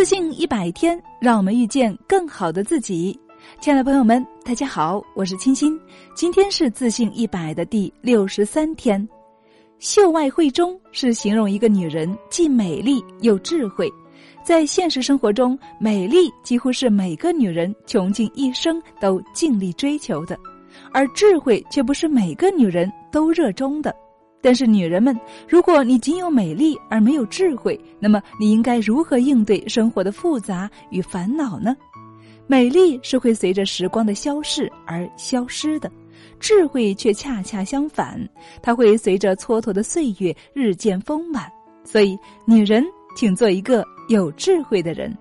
自信一百天，让我们遇见更好的自己。亲爱的朋友们，大家好，我是清新。今天是自信一百的第六十三天。秀外慧中是形容一个女人既美丽又智慧。在现实生活中，美丽几乎是每个女人穷尽一生都尽力追求的，而智慧却不是每个女人都热衷的。但是，女人们，如果你仅有美丽而没有智慧，那么你应该如何应对生活的复杂与烦恼呢？美丽是会随着时光的消逝而消失的，智慧却恰恰相反，它会随着蹉跎的岁月日渐丰满。所以，女人，请做一个有智慧的人。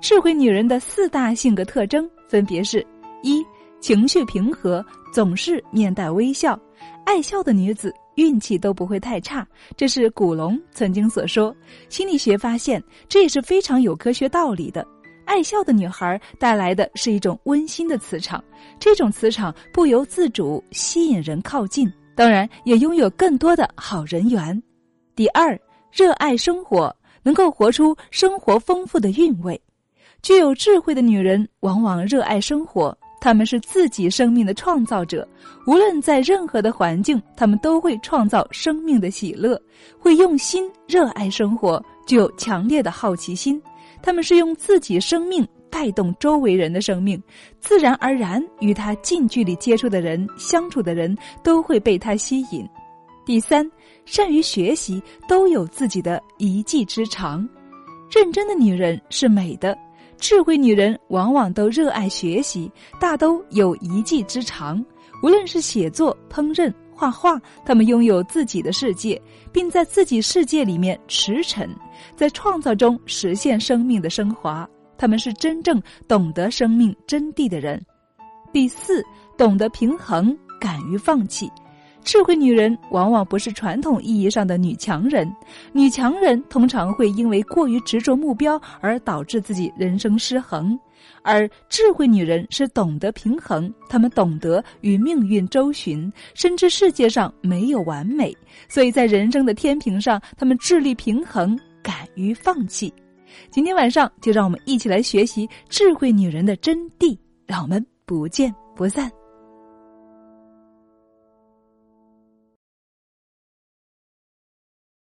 智慧女人的四大性格特征分别是：一、情绪平和，总是面带微笑，爱笑的女子。运气都不会太差，这是古龙曾经所说。心理学发现，这也是非常有科学道理的。爱笑的女孩带来的是一种温馨的磁场，这种磁场不由自主吸引人靠近，当然也拥有更多的好人缘。第二，热爱生活，能够活出生活丰富的韵味。具有智慧的女人往往热爱生活。他们是自己生命的创造者，无论在任何的环境，他们都会创造生命的喜乐，会用心热爱生活，具有强烈的好奇心。他们是用自己生命带动周围人的生命，自然而然与他近距离接触的人、相处的人都会被他吸引。第三，善于学习，都有自己的一技之长。认真的女人是美的。智慧女人往往都热爱学习，大都有一技之长。无论是写作、烹饪、画画，她们拥有自己的世界，并在自己世界里面驰骋，在创造中实现生命的升华。他们是真正懂得生命真谛的人。第四，懂得平衡，敢于放弃。智慧女人往往不是传统意义上的女强人，女强人通常会因为过于执着目标而导致自己人生失衡，而智慧女人是懂得平衡，她们懂得与命运周旋，深知世界上没有完美，所以在人生的天平上，她们致力平衡，敢于放弃。今天晚上就让我们一起来学习智慧女人的真谛，让我们不见不散。